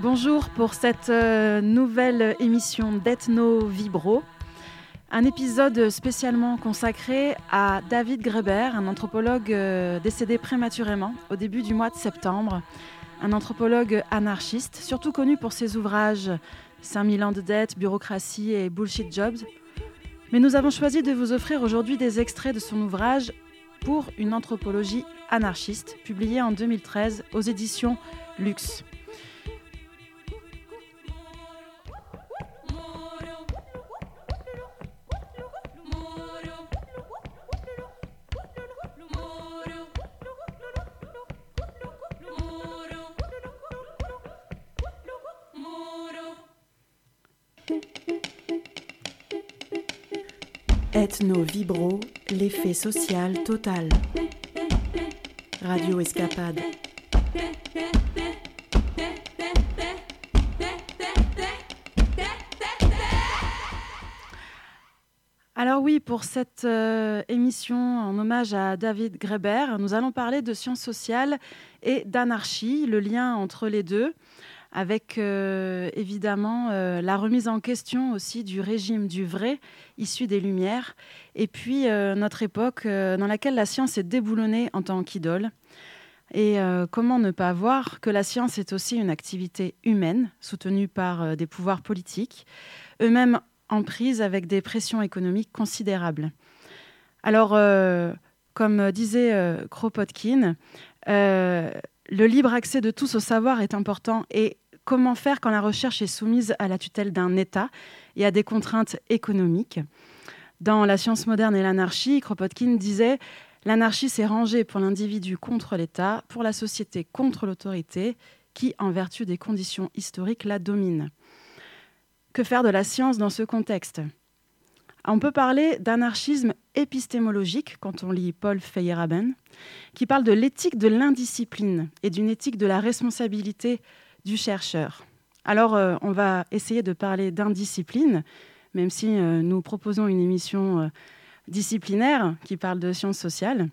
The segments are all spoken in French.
Bonjour pour cette euh, nouvelle émission d'Ethno Vibro. Un épisode spécialement consacré à David Greber, un anthropologue euh, décédé prématurément au début du mois de septembre. Un anthropologue anarchiste, surtout connu pour ses ouvrages 5000 ans de dette, bureaucratie et bullshit jobs. Mais nous avons choisi de vous offrir aujourd'hui des extraits de son ouvrage pour une anthropologie anarchiste, publié en 2013 aux éditions Luxe. Ethno Vibro, l'effet social total. Radio Escapade. Alors oui, pour cette euh, émission en hommage à David Greber, nous allons parler de sciences sociales et d'anarchie, le lien entre les deux avec euh, évidemment euh, la remise en question aussi du régime du vrai issu des Lumières, et puis euh, notre époque dans laquelle la science est déboulonnée en tant qu'idole. Et comment ne pas voir que la science est aussi une activité humaine, soutenue par des pouvoirs politiques, eux-mêmes en prise avec des pressions économiques considérables. Alors, comme disait Kropotkin, le libre accès de tous au savoir est important. Et comment faire quand la recherche est soumise à la tutelle d'un État et à des contraintes économiques? Dans La science moderne et l'anarchie, Kropotkin disait L'anarchie s'est rangée pour l'individu contre l'État, pour la société contre l'autorité, qui, en vertu des conditions historiques, la domine. Que faire de la science dans ce contexte? On peut parler d'anarchisme épistémologique quand on lit Paul Feyerabend, qui parle de l'éthique de l'indiscipline et d'une éthique de la responsabilité du chercheur. Alors, euh, on va essayer de parler d'indiscipline, même si euh, nous proposons une émission euh, disciplinaire qui parle de sciences sociales.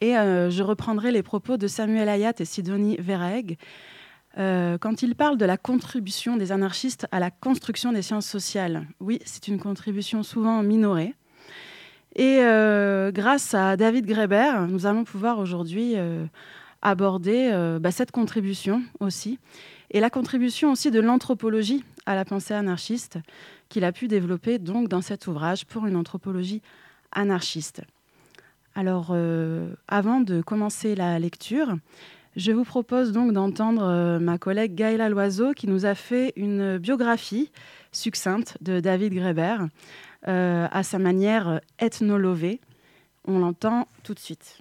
Et je reprendrai les propos de Samuel Hayat et Sidonie Verhaeg, euh, quand il parle de la contribution des anarchistes à la construction des sciences sociales, oui, c'est une contribution souvent minorée. Et euh, grâce à David Greber, nous allons pouvoir aujourd'hui euh, aborder bah, cette contribution aussi, et la contribution aussi de l'anthropologie à la pensée anarchiste qu'il a pu développer donc dans cet ouvrage pour une anthropologie anarchiste. Alors, avant de commencer la lecture, je vous propose donc d'entendre euh, ma collègue Gaëla Loiseau qui nous a fait une biographie succincte de David Greber euh, à sa manière ethnolovée. On l'entend tout de suite.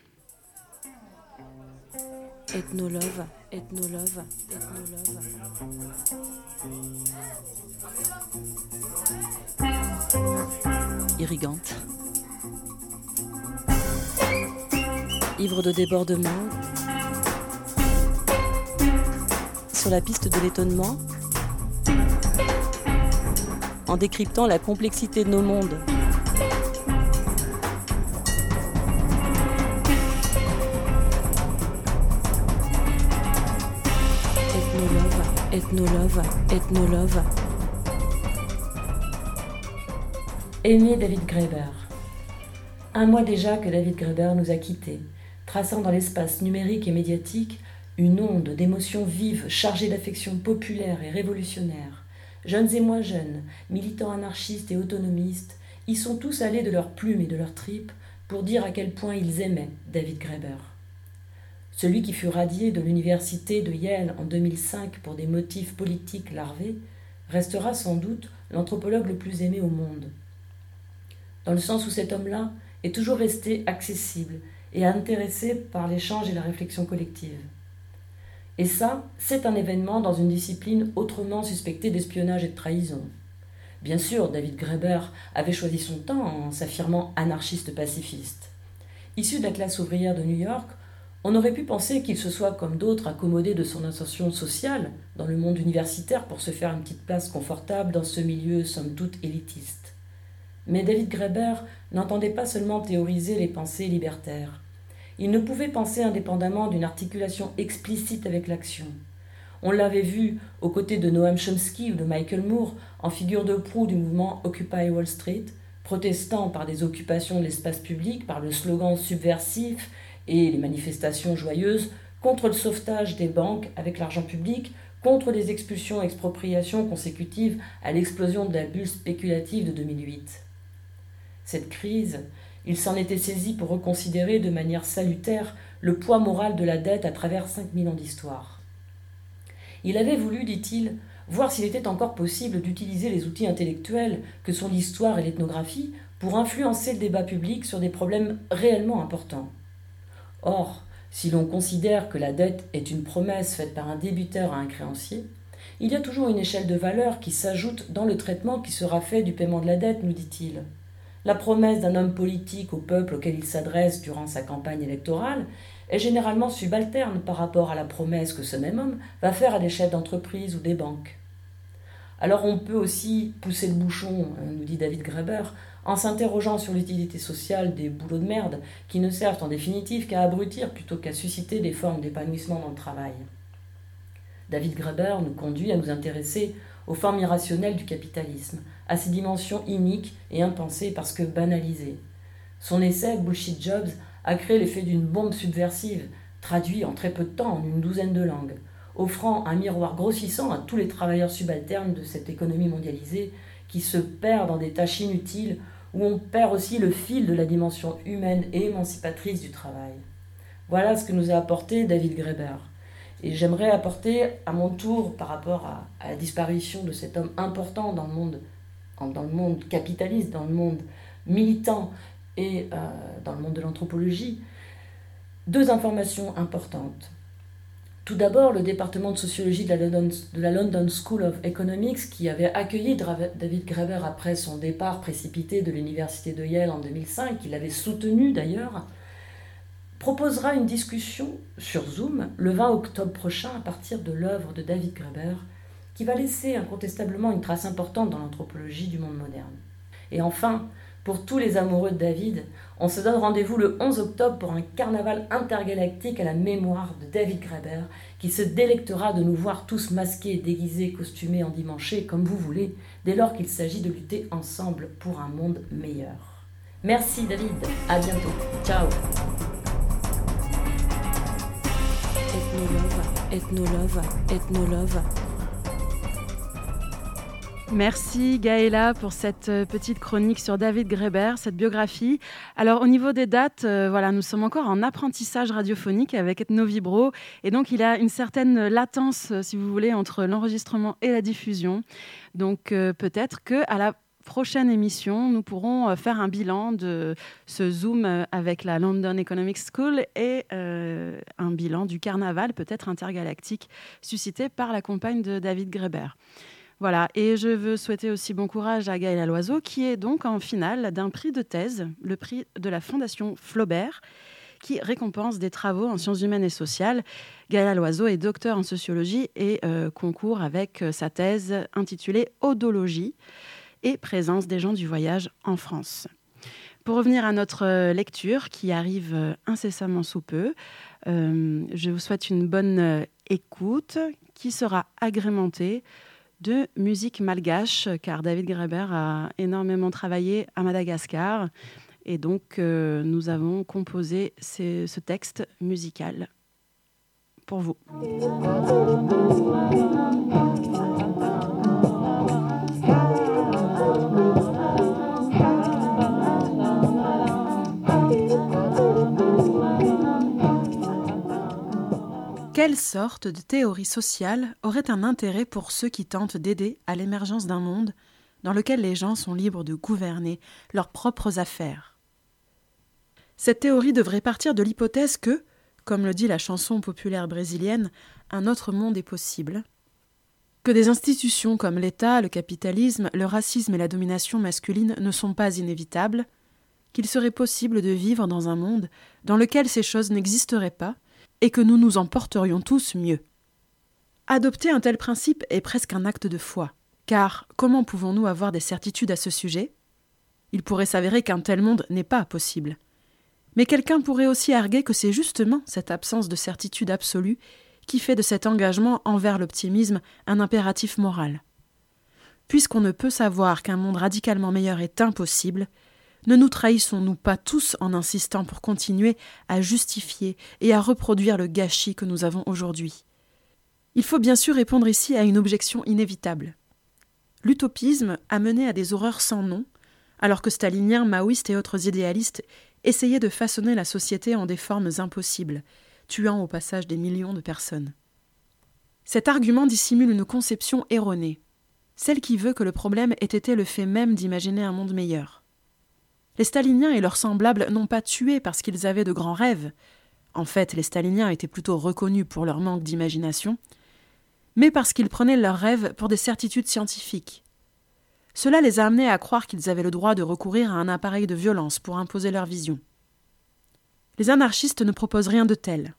Ethnolove, ethnolove, ethnolove. Irrigante. Ivre de débordement, sur la piste de l'étonnement en décryptant la complexité de nos mondes. Ethnolove, ethnolove, ethnolove. Aimé David Graeber. Un mois déjà que David Graeber nous a quittés, traçant dans l'espace numérique et médiatique une onde d'émotions vives, chargées d'affections populaires et révolutionnaires. Jeunes et moins jeunes, militants anarchistes et autonomistes, y sont tous allés de leurs plumes et de leurs tripes pour dire à quel point ils aimaient David Graeber. Celui qui fut radié de l'université de Yale en 2005 pour des motifs politiques larvés restera sans doute l'anthropologue le plus aimé au monde. Dans le sens où cet homme-là est toujours resté accessible et intéressé par l'échange et la réflexion collective. Et ça, c'est un événement dans une discipline autrement suspectée d'espionnage et de trahison. Bien sûr, David Graeber avait choisi son temps en s'affirmant anarchiste pacifiste. Issu de la classe ouvrière de New York, on aurait pu penser qu'il se soit, comme d'autres, accommodé de son ascension sociale dans le monde universitaire pour se faire une petite place confortable dans ce milieu somme toute élitiste. Mais David Graeber n'entendait pas seulement théoriser les pensées libertaires. Il ne pouvait penser indépendamment d'une articulation explicite avec l'action. On l'avait vu aux côtés de Noam Chomsky ou de Michael Moore en figure de proue du mouvement Occupy Wall Street, protestant par des occupations de l'espace public, par le slogan subversif et les manifestations joyeuses contre le sauvetage des banques avec l'argent public, contre les expulsions et expropriations consécutives à l'explosion de la bulle spéculative de 2008. Cette crise, il s'en était saisi pour reconsidérer de manière salutaire le poids moral de la dette à travers 5000 ans d'histoire. Il avait voulu, dit-il, voir s'il était encore possible d'utiliser les outils intellectuels que sont l'histoire et l'ethnographie pour influencer le débat public sur des problèmes réellement importants. Or, si l'on considère que la dette est une promesse faite par un débiteur à un créancier, il y a toujours une échelle de valeur qui s'ajoute dans le traitement qui sera fait du paiement de la dette, nous dit-il. La promesse d'un homme politique au peuple auquel il s'adresse durant sa campagne électorale est généralement subalterne par rapport à la promesse que ce même homme va faire à des chefs d'entreprise ou des banques. Alors on peut aussi pousser le bouchon, euh, nous dit David Graeber, en s'interrogeant sur l'utilité sociale des boulots de merde qui ne servent en définitive qu'à abrutir plutôt qu'à susciter des formes d'épanouissement dans le travail. David Graeber nous conduit à nous intéresser aux formes irrationnelles du capitalisme, à ses dimensions iniques et impensées parce que banalisées. Son essai Bullshit Jobs a créé l'effet d'une bombe subversive, traduit en très peu de temps en une douzaine de langues, offrant un miroir grossissant à tous les travailleurs subalternes de cette économie mondialisée qui se perd dans des tâches inutiles où on perd aussi le fil de la dimension humaine et émancipatrice du travail. Voilà ce que nous a apporté David Graeber. Et j'aimerais apporter à mon tour, par rapport à, la disparition de cet homme important dans le monde, dans le monde capitaliste, dans le monde militant et euh, dans le monde de l'anthropologie, deux informations importantes. Tout d'abord, le département de sociologie de la, London, School of Economics, qui avait accueilli David Graeber après son départ précipité de l'université de Yale en 2005, qu'il avait soutenu d'ailleurs, proposera une discussion sur Zoom le 20 octobre prochain à partir de l'œuvre de David Graeber, qui va laisser incontestablement une trace importante dans l'anthropologie du monde moderne. Et enfin, pour tous les amoureux de David, on se donne rendez-vous le 11 octobre pour un carnaval intergalactique à la mémoire de David Graeber, qui se délectera de nous voir tous masqués, déguisés, costumés, endimanchés, comme vous voulez, dès lors qu'il s'agit de lutter ensemble pour un monde meilleur. Merci David, à bientôt. Ciao. Merci Gaëla pour cette euh, petite chronique sur David Greber, cette biographie. Alors au niveau des dates, euh, voilà, nous sommes encore en apprentissage radiophonique avec Ethnovibro et donc il a une certaine latence, euh, si vous voulez, entre l'enregistrement et la diffusion. Donc peut-être que à la prochaine émission, nous pourrons faire un bilan de ce Zoom avec la London Economic School et un bilan du carnaval, peut-être intergalactique, suscité par la compagne de David Greber. Voilà, et je veux souhaiter aussi bon courage à Gaëla Loiseau, qui est donc en finale d'un prix de thèse, le prix de la Fondation Flaubert, qui récompense des travaux en sciences humaines et sociales. Gaëla Loiseau est docteur en sociologie et euh, concourt avec euh, sa thèse intitulée Odologie et présence des gens du voyage en France. Pour revenir à notre euh, lecture qui arrive incessamment sous peu, je vous souhaite une bonne écoute qui sera agrémentée de musique malgache, car David Greber a énormément travaillé à Madagascar. Et donc, euh, nous avons composé ce texte musical pour vous. Quelle sorte de théorie sociale aurait un intérêt pour ceux qui tentent d'aider à l'émergence d'un monde dans lequel les gens sont libres de gouverner leurs propres affaires? Cette théorie devrait partir de l'hypothèse que, comme le dit la chanson populaire brésilienne, un autre monde est possible, que des institutions comme l'État, le capitalisme, le racisme et la domination masculine ne sont pas inévitables, qu'il serait possible de vivre dans un monde dans lequel ces choses n'existeraient pas, et que nous nous en porterions tous mieux. Adopter un tel principe est presque un acte de foi, car comment pouvons-nous avoir des certitudes à ce sujet? Il pourrait s'avérer qu'un tel monde n'est pas possible. Mais quelqu'un pourrait aussi arguer que c'est justement cette absence de certitude absolue qui fait de cet engagement envers l'optimisme un impératif moral. Puisqu'on ne peut savoir qu'un monde radicalement meilleur est impossible, ne nous trahissons-nous pas tous en insistant pour continuer à justifier et à reproduire le gâchis que nous avons aujourd'hui Il faut bien sûr répondre ici à une objection inévitable. L'utopisme a mené à des horreurs sans nom, alors que staliniens, maoïstes et autres idéalistes essayaient de façonner la société en des formes impossibles, tuant au passage des millions de personnes. Cet argument dissimule une conception erronée, celle qui veut que le problème ait été le fait même d'imaginer un monde meilleur. Les staliniens et leurs semblables n'ont pas tué parce qu'ils avaient de grands rêves. En fait, les staliniens étaient plutôt reconnus pour leur manque d'imagination, mais parce qu'ils prenaient leurs rêves pour des certitudes scientifiques. Cela les a amenés à croire qu'ils avaient le droit de recourir à un appareil de violence pour imposer leur vision. Les anarchistes ne proposent rien de tel.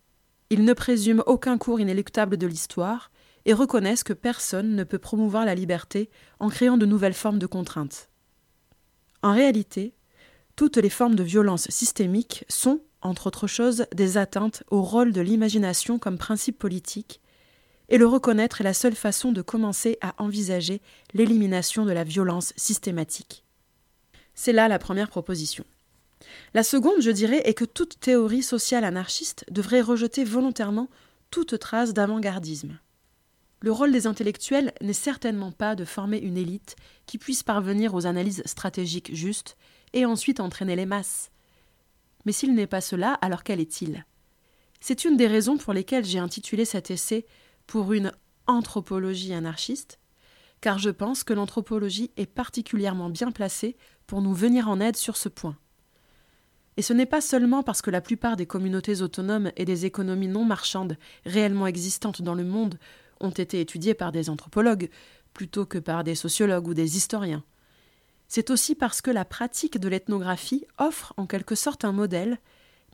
Ils ne présument aucun cours inéluctable de l'histoire et reconnaissent que personne ne peut promouvoir la liberté en créant de nouvelles formes de contraintes. En réalité, toutes les formes de violence systémique sont, entre autres choses, des atteintes au rôle de l'imagination comme principe politique, et le reconnaître est la seule façon de commencer à envisager l'élimination de la violence systématique. C'est là la première proposition. La seconde, je dirais, est que toute théorie sociale anarchiste devrait rejeter volontairement toute trace d'avant-gardisme. Le rôle des intellectuels n'est certainement pas de former une élite qui puisse parvenir aux analyses stratégiques justes et ensuite entraîner les masses. Mais s'il n'est pas cela, alors quel est-il? C'est une des raisons pour lesquelles j'ai intitulé cet essai pour une anthropologie anarchiste, car je pense que l'anthropologie est particulièrement bien placée pour nous venir en aide sur ce point. Et ce n'est pas seulement parce que la plupart des communautés autonomes et des économies non marchandes réellement existantes dans le monde ont été étudiées par des anthropologues plutôt que par des sociologues ou des historiens. C'est aussi parce que la pratique de l'ethnographie offre en quelque sorte un modèle,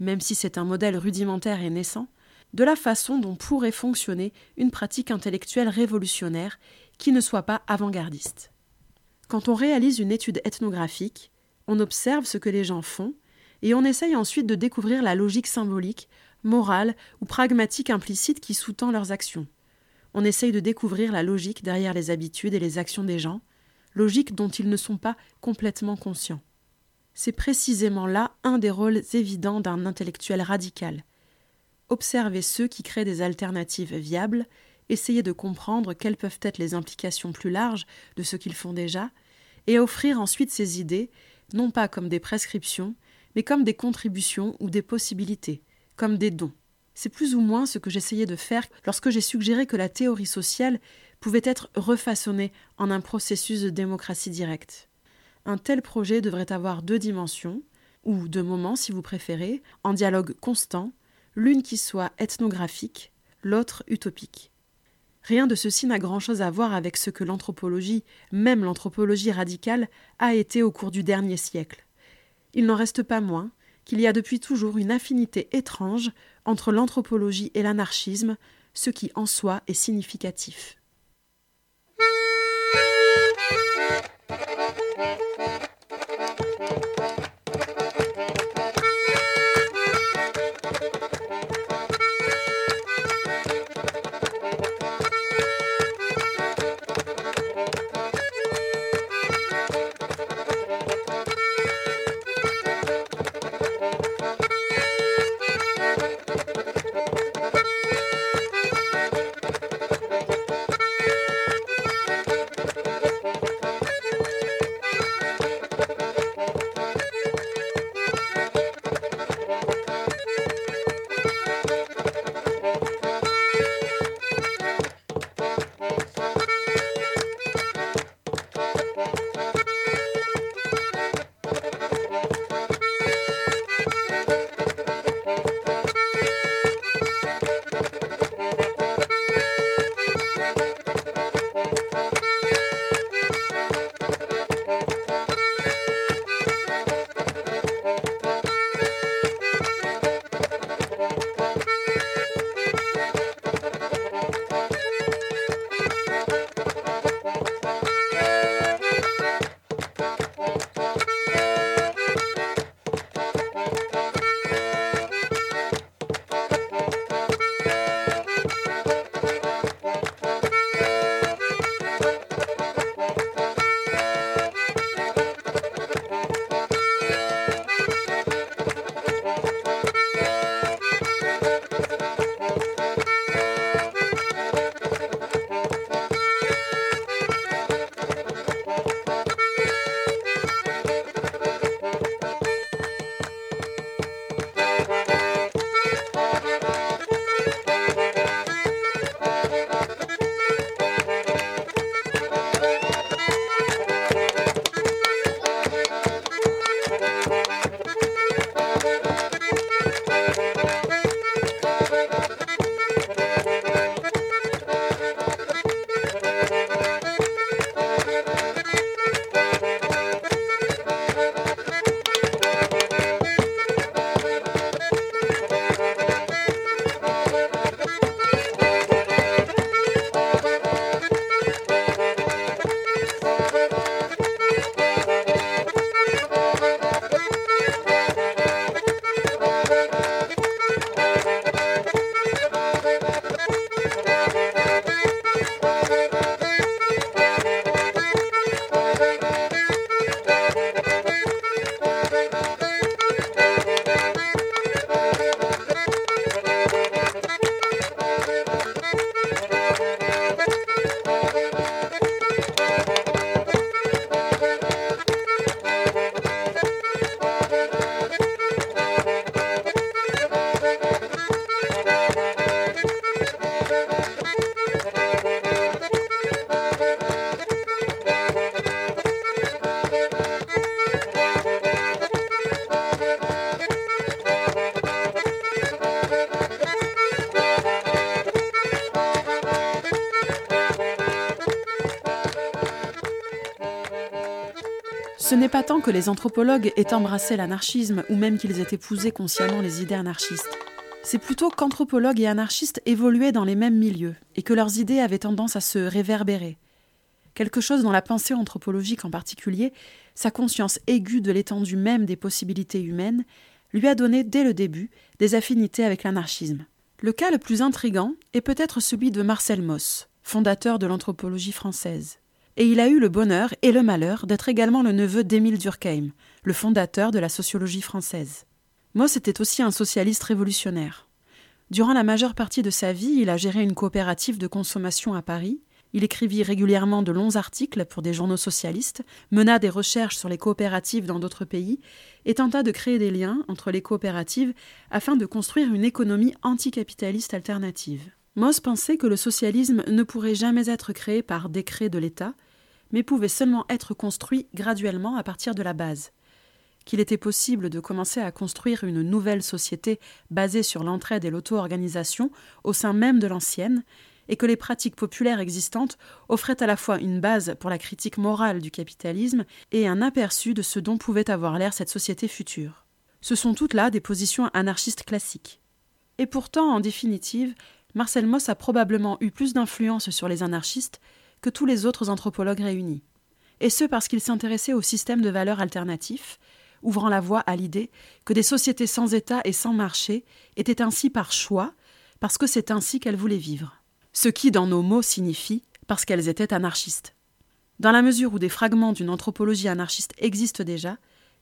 même si c'est un modèle rudimentaire et naissant, de la façon dont pourrait fonctionner une pratique intellectuelle révolutionnaire qui ne soit pas avant-gardiste. Quand on réalise une étude ethnographique, on observe ce que les gens font et on essaye ensuite de découvrir la logique symbolique, morale ou pragmatique implicite qui sous-tend leurs actions. On essaye de découvrir la logique derrière les habitudes et les actions des gens, logique dont ils ne sont pas complètement conscients. C'est précisément là un des rôles évidents d'un intellectuel radical. Observer ceux qui créent des alternatives viables, essayer de comprendre quelles peuvent être les implications plus larges de ce qu'ils font déjà, et offrir ensuite ces idées, non pas comme des prescriptions, mais comme des contributions ou des possibilités, comme des dons. C'est plus ou moins ce que j'essayais de faire lorsque j'ai suggéré que la théorie sociale pouvait être refaçonnée en un processus de démocratie directe. Un tel projet devrait avoir deux dimensions, ou deux moments si vous préférez, en dialogue constant, l'une qui soit ethnographique, l'autre utopique. Rien de ceci n'a grand-chose à voir avec ce que l'anthropologie, même l'anthropologie radicale, a été au cours du dernier siècle il n'en reste pas moins qu'il y a depuis toujours une affinité étrange entre l'anthropologie et l'anarchisme, ce qui en soi est significatif. Que les anthropologues aient embrassé l'anarchisme ou même qu'ils aient épousé consciemment les idées anarchistes. C'est plutôt qu'anthropologues et anarchistes évoluaient dans les mêmes milieux et que leurs idées avaient tendance à se réverbérer. Quelque chose dans la pensée anthropologique en particulier, sa conscience aiguë de l'étendue même des possibilités humaines, lui a donné dès le début des affinités avec l'anarchisme. Le cas le plus intrigant est peut-être celui de Marcel Mauss, fondateur de l'anthropologie française. Et il a eu le bonheur et le malheur d'être également le neveu d'Émile Durkheim, le fondateur de la sociologie française. Moss était aussi un socialiste révolutionnaire. Durant la majeure partie de sa vie, il a géré une coopérative de consommation à Paris. Il écrivit régulièrement de longs articles pour des journaux socialistes, mena des recherches sur les coopératives dans d'autres pays et tenta de créer des liens entre les coopératives afin de construire une économie anticapitaliste alternative. Moss pensait que le socialisme ne pourrait jamais être créé par décret de l'État, mais pouvait seulement être construit graduellement à partir de la base qu'il était possible de commencer à construire une nouvelle société basée sur l'entraide et l'auto-organisation au sein même de l'ancienne, et que les pratiques populaires existantes offraient à la fois une base pour la critique morale du capitalisme et un aperçu de ce dont pouvait avoir l'air cette société future. Ce sont toutes là des positions anarchistes classiques. Et pourtant, en définitive, Marcel Mauss a probablement eu plus d'influence sur les anarchistes que tous les autres anthropologues réunis. Et ce parce qu'il s'intéressait au système de valeurs alternatifs, ouvrant la voie à l'idée que des sociétés sans État et sans marché étaient ainsi par choix, parce que c'est ainsi qu'elles voulaient vivre. Ce qui, dans nos mots, signifie parce qu'elles étaient anarchistes. Dans la mesure où des fragments d'une anthropologie anarchiste existent déjà,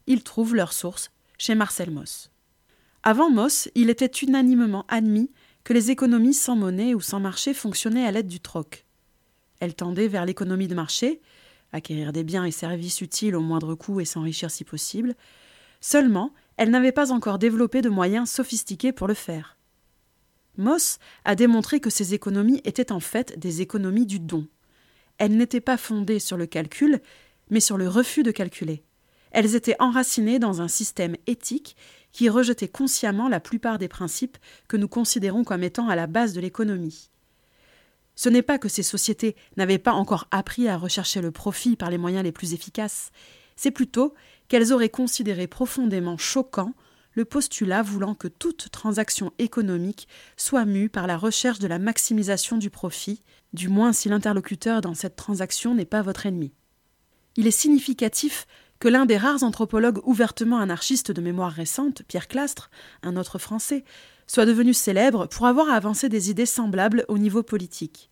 ils trouvent leur source chez Marcel Mauss. Avant Mauss, il était unanimement admis que les économies sans monnaie ou sans marché fonctionnaient à l'aide du troc. Elles tendaient vers l'économie de marché, acquérir des biens et services utiles au moindre coût et s'enrichir si possible, seulement elle n'avait pas encore développé de moyens sophistiqués pour le faire. Moss a démontré que ces économies étaient en fait des économies du don. Elles n'étaient pas fondées sur le calcul, mais sur le refus de calculer. Elles étaient enracinées dans un système éthique qui rejetait consciemment la plupart des principes que nous considérons comme étant à la base de l'économie. Ce n'est pas que ces sociétés n'avaient pas encore appris à rechercher le profit par les moyens les plus efficaces, c'est plutôt qu'elles auraient considéré profondément choquant le postulat voulant que toute transaction économique soit mue par la recherche de la maximisation du profit, du moins si l'interlocuteur dans cette transaction n'est pas votre ennemi. Il est significatif que l'un des rares anthropologues ouvertement anarchistes de mémoire récente, Pierre Clastre, un autre français, soit devenu célèbre pour avoir avancé des idées semblables au niveau politique.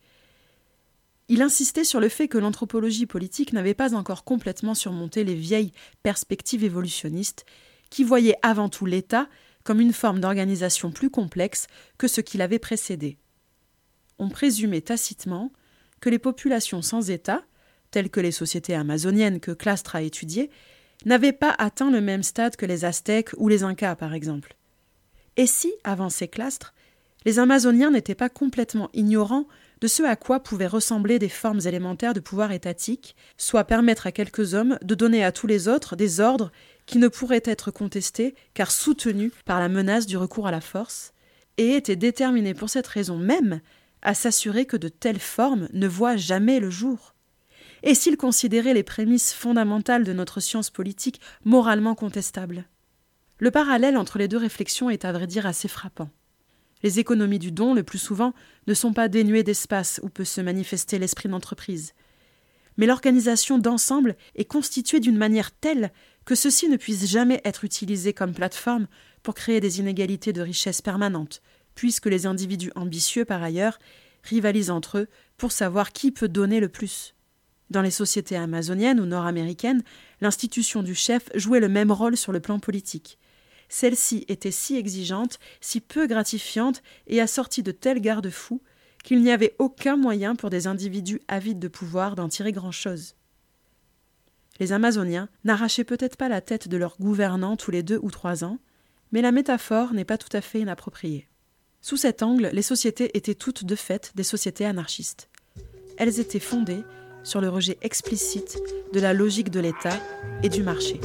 Il insistait sur le fait que l'anthropologie politique n'avait pas encore complètement surmonté les vieilles perspectives évolutionnistes, qui voyaient avant tout l'État comme une forme d'organisation plus complexe que ce qui l'avait précédé. On présumait tacitement que les populations sans État, telles que les sociétés amazoniennes que Clastre a étudiées, n'avaient pas atteint le même stade que les Aztèques ou les Incas, par exemple. Et si, avançait Clastre, les Amazoniens n'étaient pas complètement ignorants de ce à quoi pouvaient ressembler des formes élémentaires de pouvoir étatique, soit permettre à quelques hommes de donner à tous les autres des ordres qui ne pourraient être contestés car soutenus par la menace du recours à la force, et étaient déterminés pour cette raison même à s'assurer que de telles formes ne voient jamais le jour. Et s'ils considéraient les prémices fondamentales de notre science politique moralement contestables Le parallèle entre les deux réflexions est à vrai dire assez frappant. Les économies du don, le plus souvent, ne sont pas dénuées d'espace où peut se manifester l'esprit d'entreprise. Mais l'organisation d'ensemble est constituée d'une manière telle que ceux-ci ne puissent jamais être utilisés comme plateforme pour créer des inégalités de richesse permanentes, puisque les individus ambitieux, par ailleurs, rivalisent entre eux pour savoir qui peut donner le plus. Dans les sociétés amazoniennes ou nord-américaines, l'institution du chef jouait le même rôle sur le plan politique celle-ci était si exigeante, si peu gratifiante et assortie de tels garde-fous qu'il n'y avait aucun moyen pour des individus avides de pouvoir d'en tirer grand-chose. Les Amazoniens n'arrachaient peut-être pas la tête de leur gouvernant tous les deux ou trois ans, mais la métaphore n'est pas tout à fait inappropriée. Sous cet angle, les sociétés étaient toutes de fait des sociétés anarchistes. Elles étaient fondées sur le rejet explicite de la logique de l'État et du marché.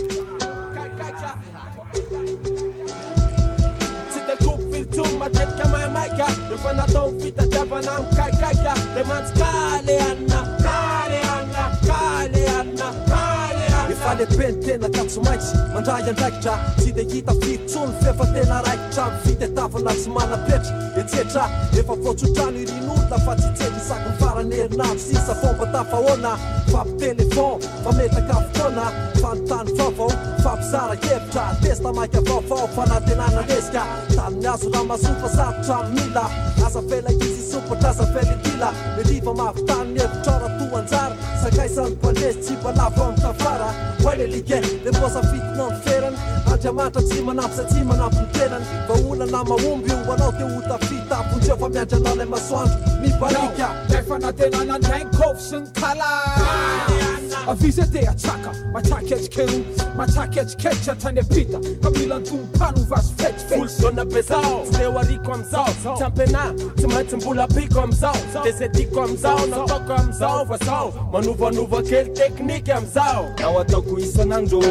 alebeny tena ka tsy maintsy mandray andraikitra. Tsy de hita fitsony fefa tena raikitra. Mifitetavana tsy manapetra. Etsetra efa voatsotrano irin'olona fa tsy tsely sako farany herinano sisa fomba tafahoana. Fampitelefon fametaka fotoana. Fanontany vaovao fampizara hevitra. Testa maika vaovao fanantenana fanatenanaresika tamin'ny azo raha masofa sarotra mila. Asa felaisy sopatra asa fela itila miriva mavitanyny hevitrara anjara. Sakaisany bandresy tsy balavo amy tafara. Oay le lige le mosafitinao ny ferany andriamanitra tsy manampy sa tsy manampy ny tenany. Mba olana mahomby io anao te hotafita apondreo fa miandra anao lay masoandro mibalika efa natenana ndrainkôfo sy ny kala A vizete ya chaka matrake achikeru matrake achikecha atandepita kabila ntumpanu vas fulsona bezao tulewarikwa mzao tampena tumatimbula pikwa mzao tesetikwa mzao natoka mzao vasao manuvvanuva kely teknike amzao ao ataoko isanandro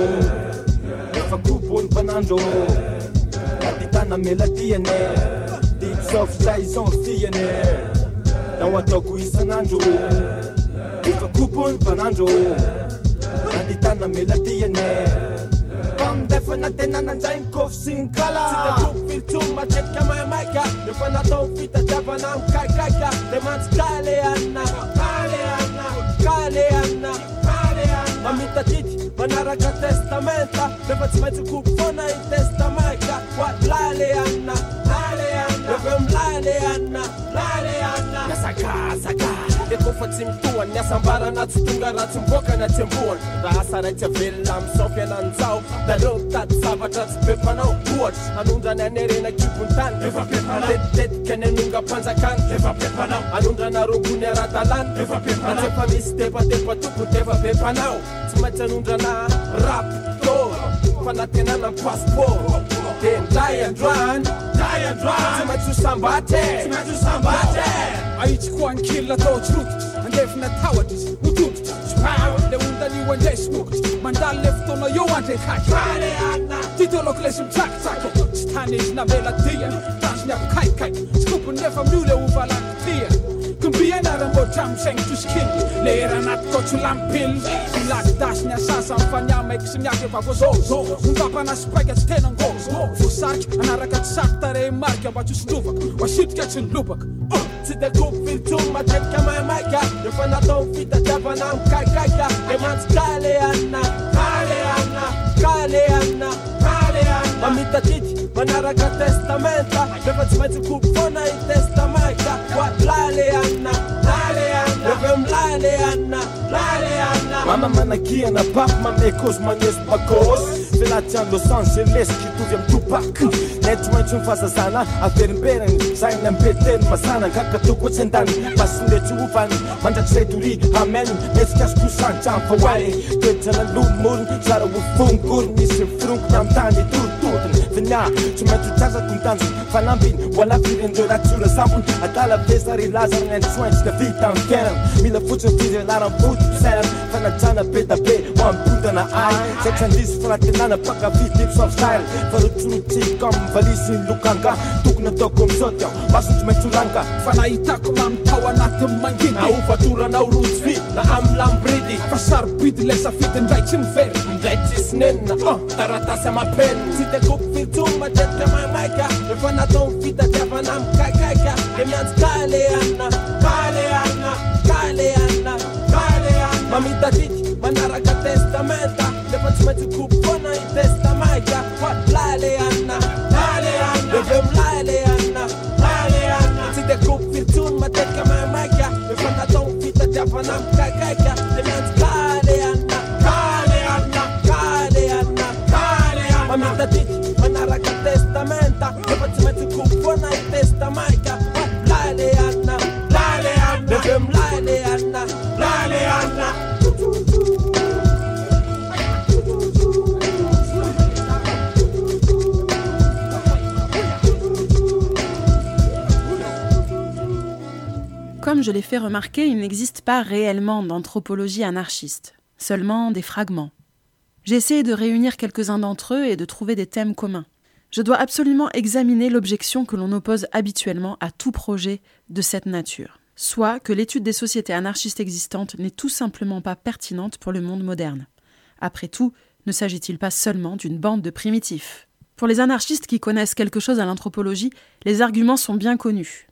efa groupeolompanandro atitana melatiane tipsofitaizon fiane ao ataoko isanandro Ifakupon mpanandro Nanditana milatyane Mpamindefa na tenana ndray mikofy sy ny kala Tsy de filtso matetika maimaiky Efa natao fitadiavana mikarikaika De mantsy kale anina Kale anina Kale anina Kale anina Mamitatidy manaraka testamenta Refa tsy maintsy kopo foana i testamaika Ho atlale anina kofa tsy mitoany ny asambarana tsy tonga raha tsy miboaka na tsy amboany raha asaraitsy avelona amin'izao fialanjao dareo mitady zavatra tsy be mpanao ohatra anondrany anerena kibon-tany ny anonga mpanjakana anondrana rogony ara-dalàna misy tepatepa tompo defa be mpanao. Tsy maintsy anondrana rapo fanatenana passeport Then giant run giant run tumetusambate tumetusambate aichukua nkila tochruki andefna tawadis utut leundaniwa ndesmuk mandaleftono yowantekakane titoloklesim taktake stanis navela dia tasnyakukaikak skupunefa mule uvalaktia ianaramboatra amy saignitrosikely le era anatiko tsy lamipely milakidasy ny asasa mifaniamaiko sy miaky avako zao. Zao mifapanasy paika tsy tenangô voasariky anaraka tsy saktare marika mba tsy hosotrovaka asitrika tsy nilobaka uh! tsy dekopy filotsono matetika maimaika efa natao fitadiavana amikaikaika de mantsy kale anina kale anina kale anina Mam mitatit, manaraga testamenta. Refați mai cu fona în testamenta Cu atlaleana, taleana mama manakiana pap mamekos maneso bakos filatia los angeles kitovy am topak nety maintso mifazazana averimberany zainy ampeteny mazana kakatoko oatsy andany masinetsy ovany mandrakzay dori hameny metsikazy tosantra fahoay toetranalomorony sara hofongory misy fironkony am tany torototony finia tsy maintso trazako mitanjo fanambiny hoalafirendreo rahatsora sampony adala vesary lazaragnaintsoaintsika vita am fiainana. mila fotsiny fizenaramboty serany fanajana be dabe ho ampodana ay satranlisy fanatenana pakafitepsafitary farotrotiko am valisiny lokanga. Tokony ataoko amizao ty ao masotry maintsolanga fa nahitako mamitao anatiny manginy aofatoranao rotsy vy na amylambridy fa sarobidy le safidy ndray tsy mivery. Ndray tsisy nenina oh, taratasy amapeny tsy tekoko fitsomy matetika maimaika rehefa natao mifitadiavana mikakaika de e mianjokale anina Mamita jiti, manaraka testamenta. Nepatimeti kupona i maika Wat laile anna, laile anna. Devem laile anna, laile anna. Tide kup mateka ma teka mai maika Nefana don fita japanam kakaika Dement kaile anna, kaile anna Kaile anna, kaile anna. Mamita jiti, manaraka testamenta. Nepatimeti kupona intesta maika Wat laile anna, laile anna. Devem laile anna Comme je l'ai fait remarquer, il n'existe pas réellement d'anthropologie anarchiste, seulement des fragments. J'ai essayé de réunir quelques-uns d'entre eux et de trouver des thèmes communs. Je dois absolument examiner l'objection que l'on oppose habituellement à tout projet de cette nature, soit que l'étude des sociétés anarchistes existantes n'est tout simplement pas pertinente pour le monde moderne. Après tout, ne s'agit-il pas seulement d'une bande de primitifs? Pour les anarchistes qui connaissent quelque chose à l'anthropologie, les arguments sont bien connus.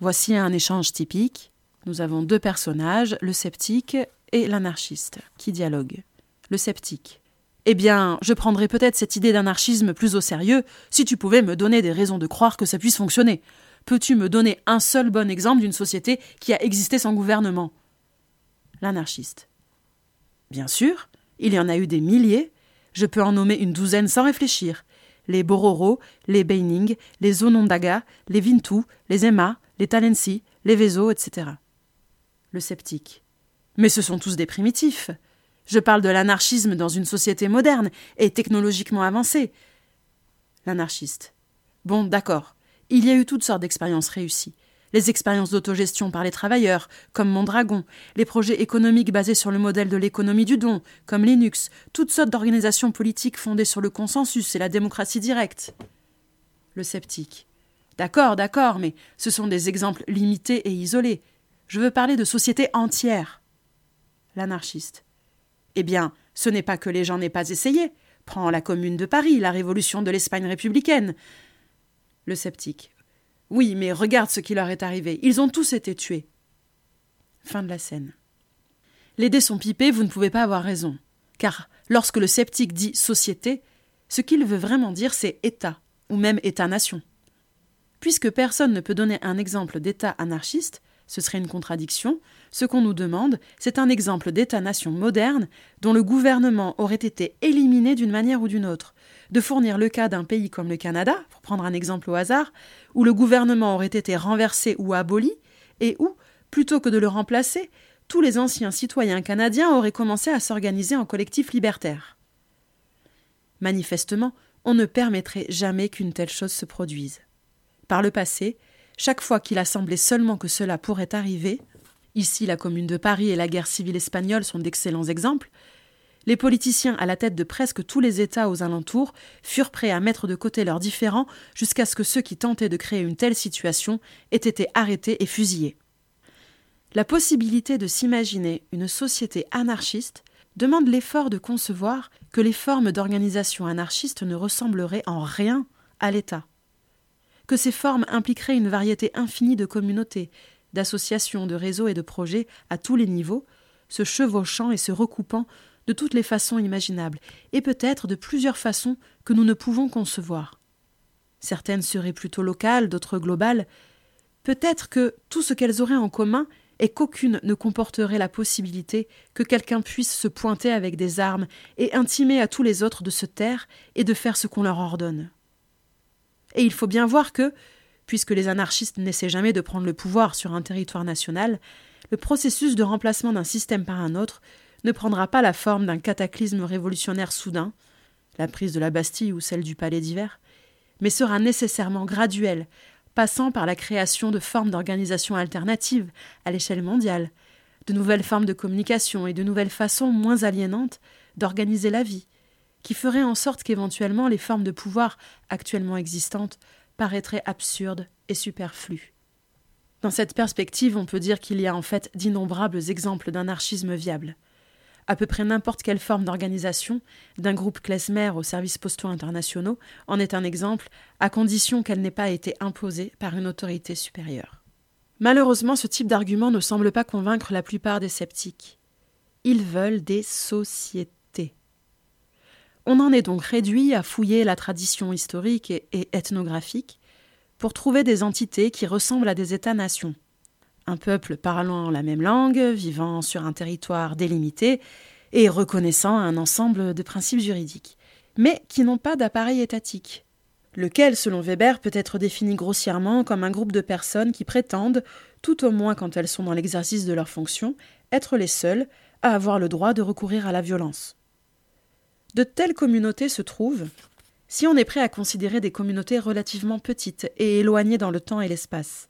Voici un échange typique. Nous avons deux personnages, le sceptique et l'anarchiste, qui dialoguent. Le sceptique. Eh bien, je prendrais peut-être cette idée d'anarchisme plus au sérieux si tu pouvais me donner des raisons de croire que ça puisse fonctionner. Peux-tu me donner un seul bon exemple d'une société qui a existé sans gouvernement? L'anarchiste. Bien sûr, il y en a eu des milliers. Je peux en nommer une douzaine sans réfléchir. Les Bororo, les Beining, les Onondaga, les Vintu, les Emma, les Talensi, les Vezo, etc. Le sceptique. Mais ce sont tous des primitifs. Je parle de l'anarchisme dans une société moderne et technologiquement avancée. L'anarchiste. Bon, d'accord. Il y a eu toutes sortes d'expériences réussies. Les expériences d'autogestion par les travailleurs, comme Mondragon, les projets économiques basés sur le modèle de l'économie du don, comme Linux, toutes sortes d'organisations politiques fondées sur le consensus et la démocratie directe. Le sceptique. D'accord, d'accord, mais ce sont des exemples limités et isolés. Je veux parler de sociétés entières. L'anarchiste. Eh bien, ce n'est pas que les gens n'aient pas essayé. Prends la Commune de Paris, la révolution de l'Espagne républicaine. Le sceptique. Oui, mais regarde ce qui leur est arrivé. Ils ont tous été tués. Fin de la scène. Les dés sont pipés, vous ne pouvez pas avoir raison. Car lorsque le sceptique dit société, ce qu'il veut vraiment dire c'est État, ou même État-nation. Puisque personne ne peut donner un exemple d'État anarchiste, ce serait une contradiction, ce qu'on nous demande, c'est un exemple d'État-nation moderne dont le gouvernement aurait été éliminé d'une manière ou d'une autre, de fournir le cas d'un pays comme le Canada, pour prendre un exemple au hasard, où le gouvernement aurait été renversé ou aboli, et où, plutôt que de le remplacer, tous les anciens citoyens canadiens auraient commencé à s'organiser en collectif libertaire. Manifestement, on ne permettrait jamais qu'une telle chose se produise. Par le passé, chaque fois qu'il a semblé seulement que cela pourrait arriver, ici la Commune de Paris et la guerre civile espagnole sont d'excellents exemples, les politiciens à la tête de presque tous les États aux alentours furent prêts à mettre de côté leurs différends jusqu'à ce que ceux qui tentaient de créer une telle situation aient été arrêtés et fusillés. La possibilité de s'imaginer une société anarchiste demande l'effort de concevoir que les formes d'organisation anarchiste ne ressembleraient en rien à l'État que ces formes impliqueraient une variété infinie de communautés, d'associations, de réseaux et de projets à tous les niveaux, se chevauchant et se recoupant de toutes les façons imaginables, et peut-être de plusieurs façons que nous ne pouvons concevoir. Certaines seraient plutôt locales, d'autres globales. Peut-être que tout ce qu'elles auraient en commun est qu'aucune ne comporterait la possibilité que quelqu'un puisse se pointer avec des armes et intimer à tous les autres de se taire et de faire ce qu'on leur ordonne. Et il faut bien voir que, puisque les anarchistes n'essaient jamais de prendre le pouvoir sur un territoire national, le processus de remplacement d'un système par un autre ne prendra pas la forme d'un cataclysme révolutionnaire soudain, la prise de la Bastille ou celle du Palais d'hiver, mais sera nécessairement graduel, passant par la création de formes d'organisation alternatives à l'échelle mondiale, de nouvelles formes de communication et de nouvelles façons moins aliénantes d'organiser la vie, qui ferait en sorte qu'éventuellement les formes de pouvoir actuellement existantes paraîtraient absurdes et superflues. Dans cette perspective, on peut dire qu'il y a en fait d'innombrables exemples d'anarchisme viable. À peu près n'importe quelle forme d'organisation, d'un groupe klezmer aux services postaux internationaux, en est un exemple, à condition qu'elle n'ait pas été imposée par une autorité supérieure. Malheureusement, ce type d'argument ne semble pas convaincre la plupart des sceptiques. Ils veulent des sociétés. On en est donc réduit à fouiller la tradition historique et, ethnographique pour trouver des entités qui ressemblent à des États-nations. Un peuple parlant la même langue, vivant sur un territoire délimité et reconnaissant un ensemble de principes juridiques, mais qui n'ont pas d'appareil étatique, lequel, selon Weber, peut être défini grossièrement comme un groupe de personnes qui prétendent, tout au moins quand elles sont dans l'exercice de leurs fonctions, être les seules à avoir le droit de recourir à la violence. De telles communautés se trouvent si on est prêt à considérer des communautés relativement petites et éloignées dans le temps et l'espace.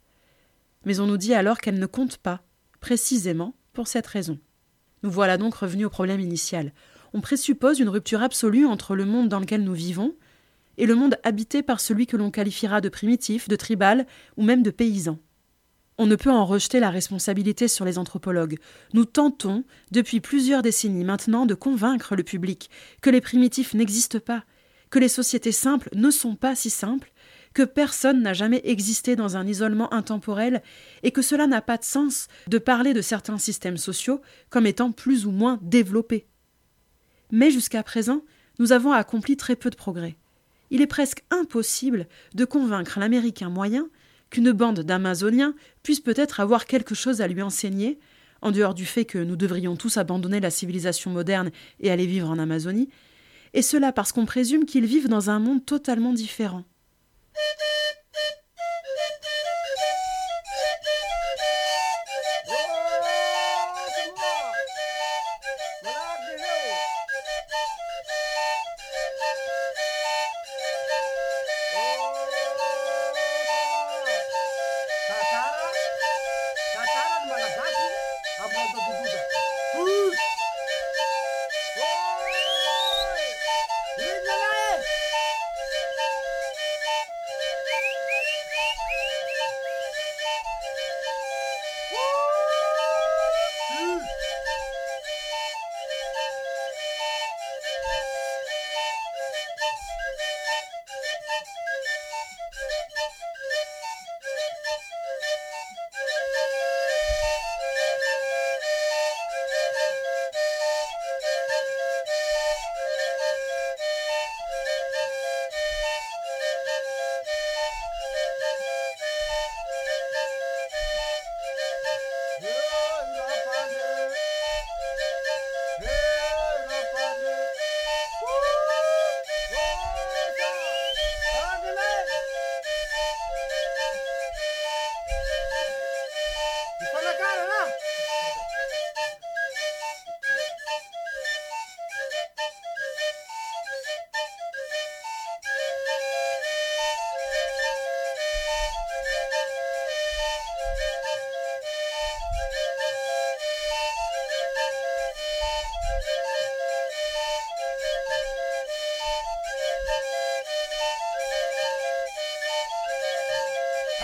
Mais on nous dit alors qu'elles ne comptent pas, précisément pour cette raison. Nous voilà donc revenus au problème initial. On présuppose une rupture absolue entre le monde dans lequel nous vivons et le monde habité par celui que l'on qualifiera de primitif, de tribal ou même de paysan. On ne peut en rejeter la responsabilité sur les anthropologues. Nous tentons, depuis plusieurs décennies maintenant, de convaincre le public que les primitifs n'existent pas, que les sociétés simples ne sont pas si simples, que personne n'a jamais existé dans un isolement intemporel et que cela n'a pas de sens de parler de certains systèmes sociaux comme étant plus ou moins développés. Mais jusqu'à présent, nous avons accompli très peu de progrès. Il est presque impossible de convaincre l'Américain moyen qu'une bande d'Amazoniens puisse peut-être avoir quelque chose à lui enseigner, en dehors du fait que nous devrions tous abandonner la civilisation moderne et aller vivre en Amazonie, et cela parce qu'on présume qu'ils vivent dans un monde totalement différent.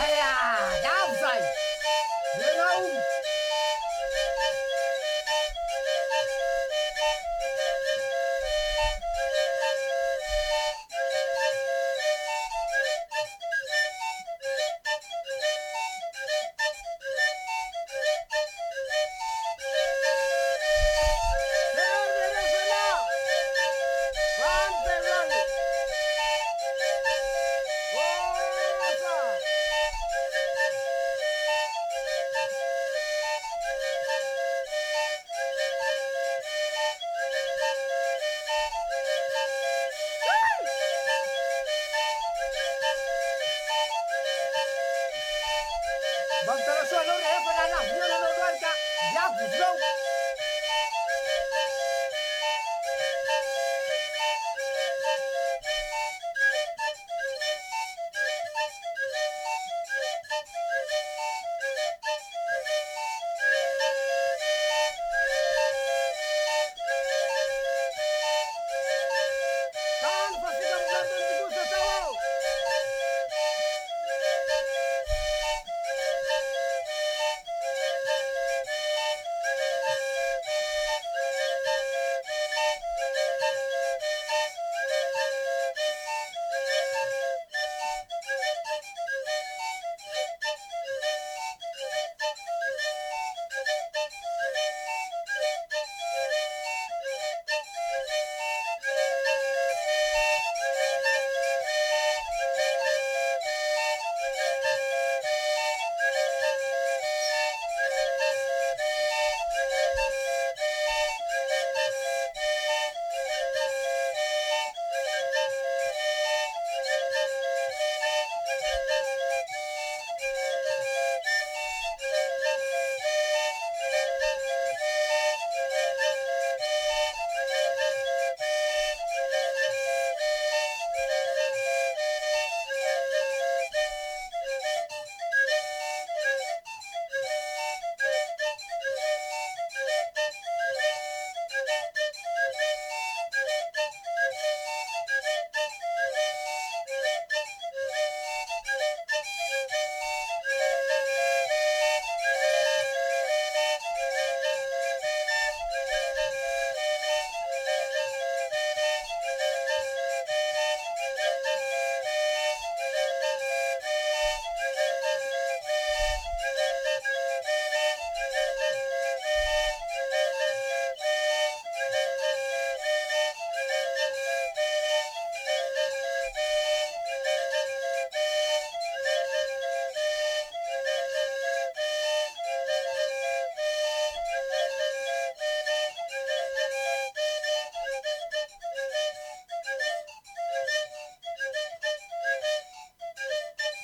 哎呀，当然。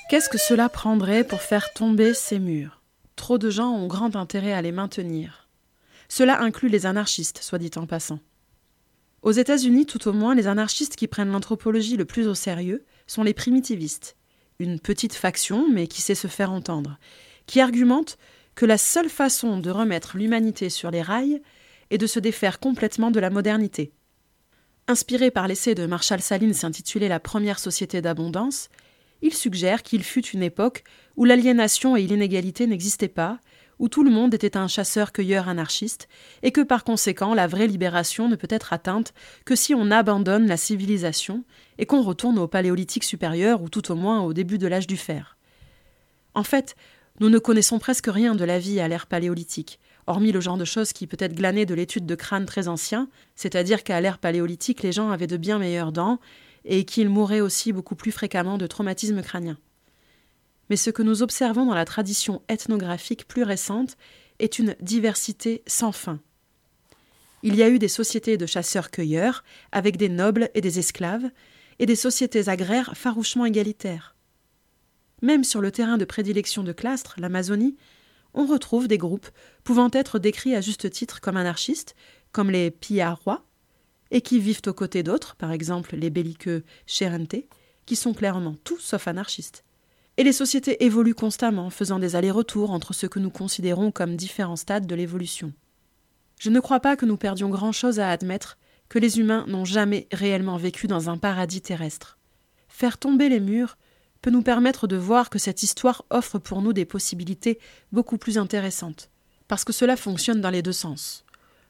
Qu'est-ce que cela prendrait pour faire tomber ces murs? Trop de gens ont grand intérêt à les maintenir. Cela inclut les anarchistes, soit dit en passant. Aux États-Unis, tout au moins, les anarchistes qui prennent l'anthropologie le plus au sérieux sont les primitivistes, une petite faction, mais qui sait se faire entendre, qui argumente que la seule façon de remettre l'humanité sur les rails est de se défaire complètement de la modernité. Inspiré par l'essai de Marshall Salins intitulé La première société d'abondance, il suggère qu'il fut une époque où l'aliénation et l'inégalité n'existaient pas, où tout le monde était un chasseur-cueilleur anarchiste, et que par conséquent la vraie libération ne peut être atteinte que si on abandonne la civilisation et qu'on retourne au paléolithique supérieur ou tout au moins au début de l'âge du fer. En fait, nous ne connaissons presque rien de la vie à l'ère paléolithique, hormis le genre de choses qui peut être glané de l'étude de crânes très anciens, c'est-à-dire qu'à l'ère paléolithique les gens avaient de bien meilleures dents et qu'ils mouraient aussi beaucoup plus fréquemment de traumatismes crâniens mais ce que nous observons dans la tradition ethnographique plus récente est une diversité sans fin. Il y a eu des sociétés de chasseurs-cueilleurs, avec des nobles et des esclaves, et des sociétés agraires farouchement égalitaires. Même sur le terrain de prédilection de Clastres, l'Amazonie, on retrouve des groupes pouvant être décrits à juste titre comme anarchistes, comme les Piarois, et qui vivent aux côtés d'autres, par exemple les belliqueux Cherente, qui sont clairement tout sauf anarchistes. Et les sociétés évoluent constamment, faisant des allers-retours entre ce que nous considérons comme différents stades de l'évolution. Je ne crois pas que nous perdions grand-chose à admettre que les humains n'ont jamais réellement vécu dans un paradis terrestre. Faire tomber les murs peut nous permettre de voir que cette histoire offre pour nous des possibilités beaucoup plus intéressantes, parce que cela fonctionne dans les deux sens.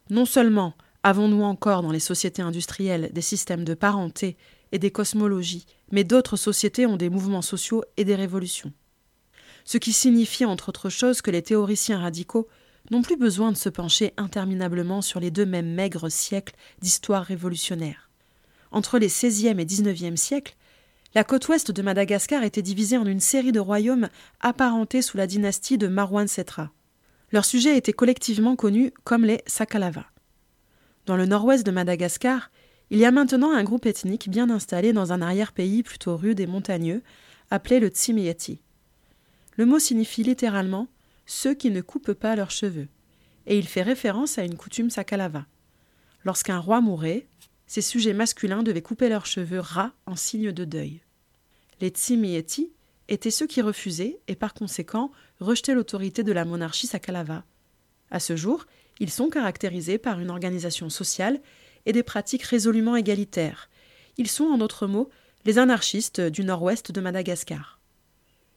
Non seulement avons-nous encore dans les sociétés industrielles des systèmes de parenté et des cosmologies, mais d'autres sociétés ont des mouvements sociaux et des révolutions. Ce qui signifie entre autres choses que les théoriciens radicaux n'ont plus besoin de se pencher interminablement sur les deux mêmes maigres siècles d'histoire révolutionnaire. Entre les XVIe et XIXe siècles, la côte ouest de Madagascar était divisée en une série de royaumes apparentés sous la dynastie de Marwan Setra. Leurs sujets étaient collectivement connus comme les Sakalava. Dans le nord-ouest de Madagascar, il y a maintenant un groupe ethnique bien installé dans un arrière-pays plutôt rude et montagneux, appelé le Tsimieti. Le mot signifie littéralement ceux qui ne coupent pas leurs cheveux, et il fait référence à une coutume sakalava. Lorsqu'un roi mourait, ses sujets masculins devaient couper leurs cheveux ras en signe de deuil. Les Tsimieti étaient ceux qui refusaient et par conséquent rejetaient l'autorité de la monarchie sakalava. À ce jour, ils sont caractérisés par une organisation sociale et des pratiques résolument égalitaires. Ils sont, en d'autres mots, les anarchistes du nord-ouest de Madagascar.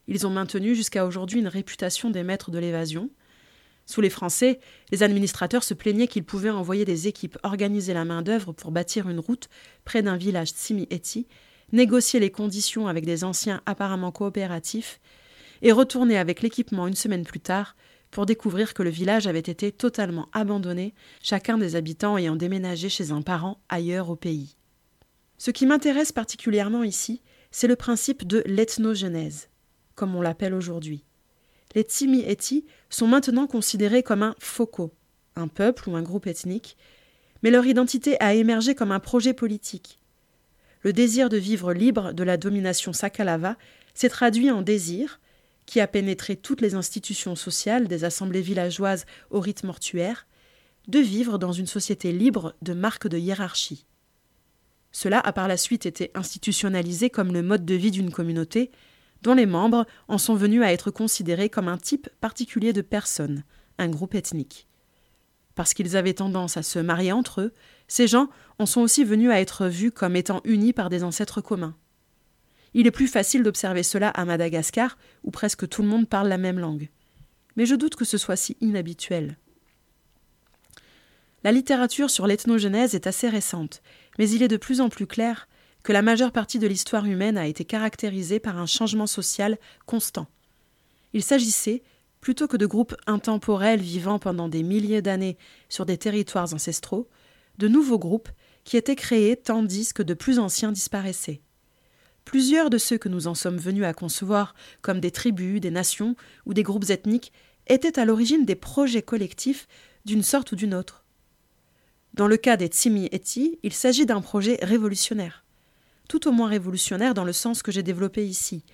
Ils ont maintenu jusqu'à aujourd'hui une réputation des maîtres de l'évasion. Sous les Français, les administrateurs se plaignaient qu'ils pouvaient envoyer des équipes organiser la main-d'œuvre pour bâtir une route près d'un village Simi-Eti, négocier les conditions avec des anciens apparemment coopératifs, et retourner avec l'équipement une semaine plus tard pour découvrir que le village avait été totalement abandonné, chacun des habitants ayant déménagé chez un parent ailleurs au pays. Ce qui m'intéresse particulièrement ici, c'est le principe de l'ethnogenèse, comme on l'appelle aujourd'hui. Les Tsimi-Eti sont maintenant considérés comme un foko, un peuple ou un groupe ethnique, mais leur identité a émergé comme un projet politique. Le désir de vivre libre de la domination Sakalava s'est traduit en désir, qui a pénétré toutes les institutions sociales, des assemblées villageoises au rite mortuaire, de vivre dans une société libre de marques de hiérarchie. Cela a par la suite été institutionnalisé comme le mode de vie d'une communauté, dont les membres en sont venus à être considérés comme un type particulier de personnes, un groupe ethnique. Parce qu'ils avaient tendance à se marier entre eux, ces gens en sont aussi venus à être vus comme étant unis par des ancêtres communs. Il est plus facile d'observer cela à Madagascar, où presque tout le monde parle la même langue. Mais je doute que ce soit si inhabituel. La littérature sur l'ethnogenèse est assez récente, mais il est de plus en plus clair que la majeure partie de l'histoire humaine a été caractérisée par un changement social constant. Il s'agissait, plutôt que de groupes intemporels vivant pendant des milliers d'années sur des territoires ancestraux, de nouveaux groupes qui étaient créés tandis que de plus anciens disparaissaient. Plusieurs de ceux que nous en sommes venus à concevoir comme des tribus, des nations ou des groupes ethniques étaient à l'origine des projets collectifs d'une sorte ou d'une autre. Dans le cas des Tsimi Eti, il s'agit d'un projet révolutionnaire. Tout au moins révolutionnaire dans le sens que j'ai développé ici,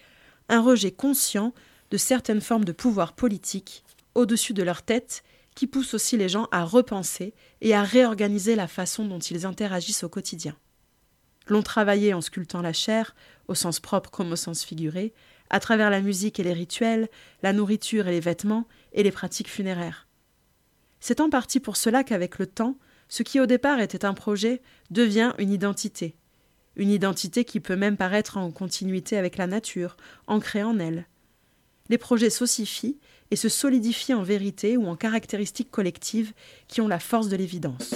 un rejet conscient de certaines formes de pouvoir politique au-dessus de leur tête qui pousse aussi les gens à repenser et à réorganiser la façon dont ils interagissent au quotidien. L'ont travaillé en sculptant la chair, au sens propre comme au sens figuré, à travers la musique et les rituels, la nourriture et les vêtements, et les pratiques funéraires. C'est en partie pour cela qu'avec le temps, ce qui au départ était un projet devient une identité, une identité qui peut même paraître en continuité avec la nature, ancrée en elle. Les projets s'ossifient et se solidifient en vérité ou en caractéristiques collectives qui ont la force de l'évidence.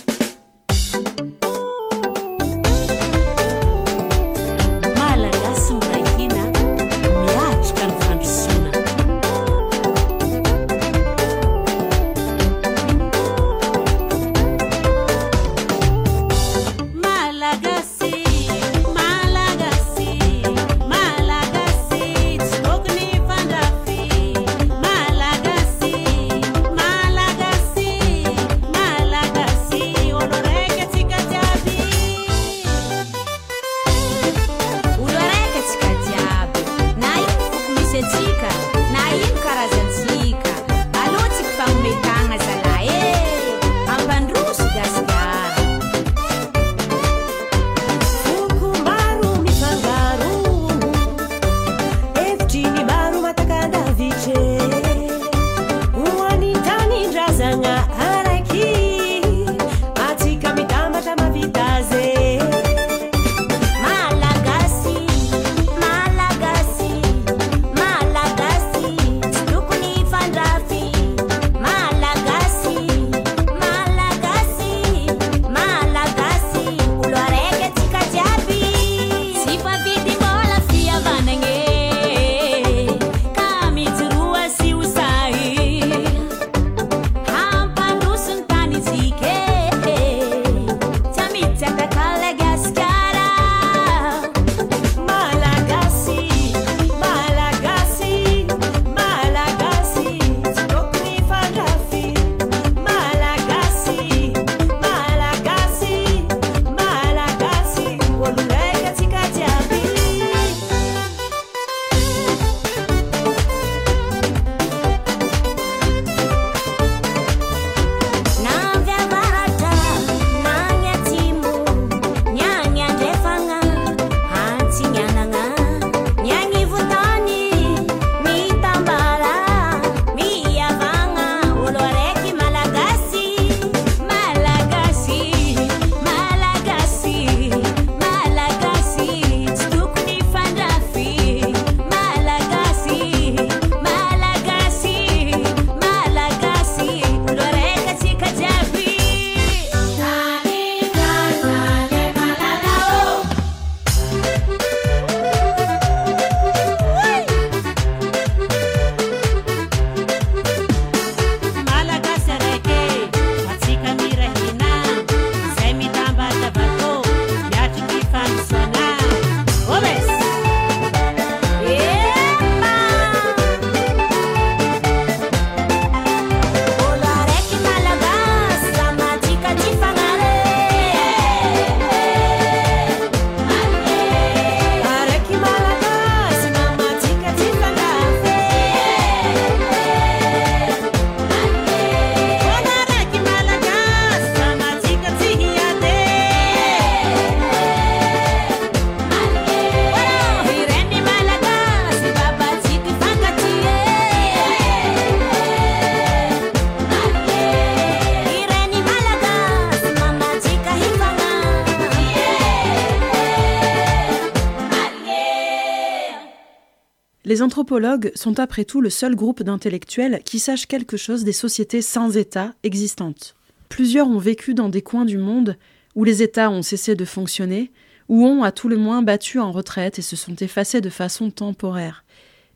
Les anthropologues sont après tout le seul groupe d'intellectuels qui sachent quelque chose des sociétés sans État existantes. Plusieurs ont vécu dans des coins du monde où les États ont cessé de fonctionner, ou ont à tout le moins battu en retraite et se sont effacés de façon temporaire,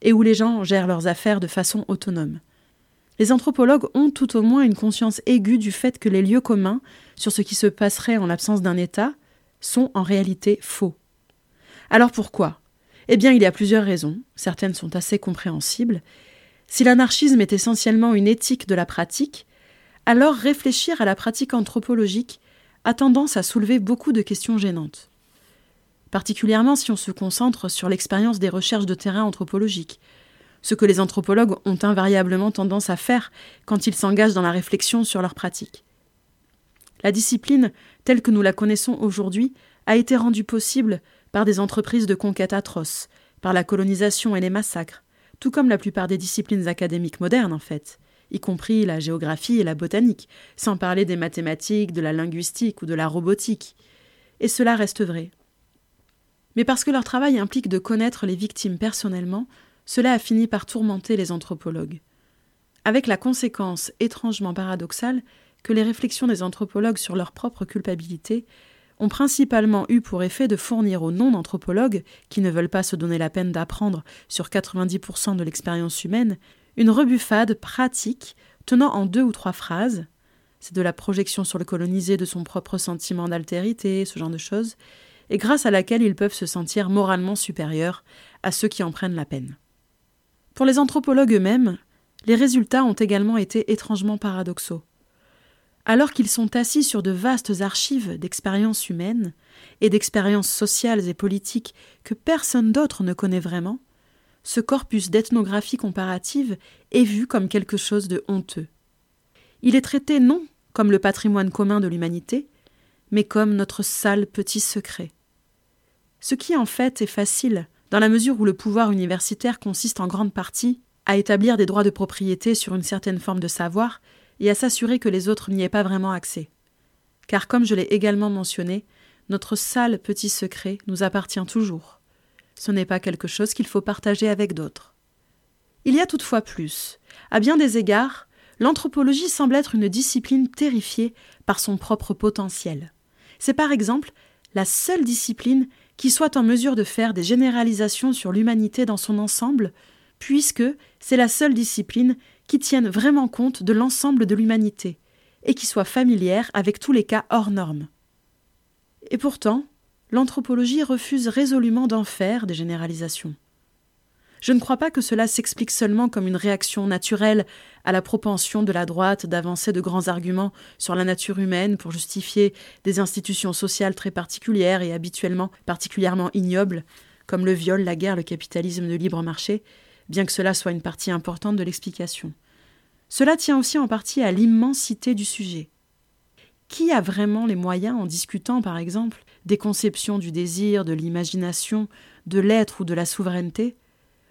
et où les gens gèrent leurs affaires de façon autonome. Les anthropologues ont tout au moins une conscience aiguë du fait que les lieux communs sur ce qui se passerait en l'absence d'un État sont en réalité faux. Alors pourquoi? Eh bien, il y a plusieurs raisons, certaines sont assez compréhensibles. Si l'anarchisme est essentiellement une éthique de la pratique, alors réfléchir à la pratique anthropologique a tendance à soulever beaucoup de questions gênantes. particulièrement si on se concentre sur l'expérience des recherches de terrain anthropologiques, ce que les anthropologues ont invariablement tendance à faire quand ils s'engagent dans la réflexion sur leurs pratiques. La discipline, telle que nous la connaissons aujourd'hui, a été rendue possible par des entreprises de conquête atroces, par la colonisation et les massacres, tout comme la plupart des disciplines académiques modernes en fait, y compris la géographie et la botanique, sans parler des mathématiques, de la linguistique ou de la robotique. Et cela reste vrai. Mais parce que leur travail implique de connaître les victimes personnellement, cela a fini par tourmenter les anthropologues. Avec la conséquence étrangement paradoxale que les réflexions des anthropologues sur leur propre culpabilité ont principalement eu pour effet de fournir aux non-anthropologues, qui ne veulent pas se donner la peine d'apprendre sur 90% de l'expérience humaine, une rebuffade pratique tenant en deux ou trois phrases, c'est de la projection sur le colonisé de son propre sentiment d'altérité, ce genre de choses, et grâce à laquelle ils peuvent se sentir moralement supérieurs à ceux qui en prennent la peine. Pour les anthropologues eux-mêmes, les résultats ont également été étrangement paradoxaux. Alors qu'ils sont assis sur de vastes archives d'expériences humaines et d'expériences sociales et politiques que personne d'autre ne connaît vraiment, ce corpus d'ethnographie comparative est vu comme quelque chose de honteux. Il est traité non comme le patrimoine commun de l'humanité, mais comme notre sale petit secret. Ce qui en fait est facile, dans la mesure où le pouvoir universitaire consiste en grande partie à établir des droits de propriété sur une certaine forme de savoir et à s'assurer que les autres n'y aient pas vraiment accès. Car comme je l'ai également mentionné, notre sale petit secret nous appartient toujours. Ce n'est pas quelque chose qu'il faut partager avec d'autres. Il y a toutefois plus. À bien des égards, l'anthropologie semble être une discipline terrifiée par son propre potentiel. C'est par exemple la seule discipline qui soit en mesure de faire des généralisations sur l'humanité dans son ensemble, puisque c'est la seule discipline qui tienne vraiment compte de l'ensemble de l'humanité, et qui soit familière avec tous les cas hors normes. Et pourtant, l'anthropologie refuse résolument d'en faire des généralisations. Je ne crois pas que cela s'explique seulement comme une réaction naturelle à la propension de la droite d'avancer de grands arguments sur la nature humaine pour justifier des institutions sociales très particulières et habituellement particulièrement ignobles, comme le viol, la guerre, le capitalisme de libre marché, bien que cela soit une partie importante de l'explication. Cela tient aussi en partie à l'immensité du sujet. Qui a vraiment les moyens, en discutant par exemple des conceptions du désir, de l'imagination, de l'être ou de la souveraineté,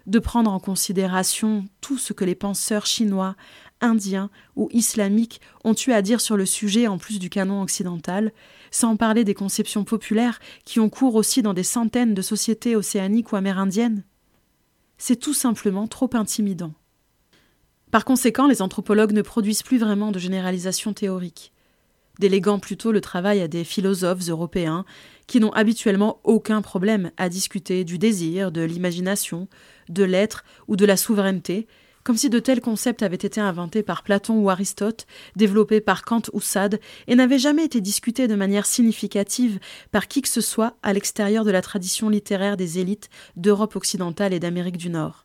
de prendre en considération tout ce que les penseurs chinois, indiens ou islamiques ont eu à dire sur le sujet en plus du canon occidental, sans parler des conceptions populaires qui ont cours aussi dans des centaines de sociétés océaniques ou amérindiennes? C'est tout simplement trop intimidant. Par conséquent, les anthropologues ne produisent plus vraiment de généralisation théorique, déléguant plutôt le travail à des philosophes européens qui n'ont habituellement aucun problème à discuter du désir, de l'imagination, de l'être ou de la souveraineté, comme si de tels concepts avaient été inventés par Platon ou Aristote, développés par Kant ou Sade, et n'avaient jamais été discutés de manière significative par qui que ce soit à l'extérieur de la tradition littéraire des élites d'Europe occidentale et d'Amérique du Nord.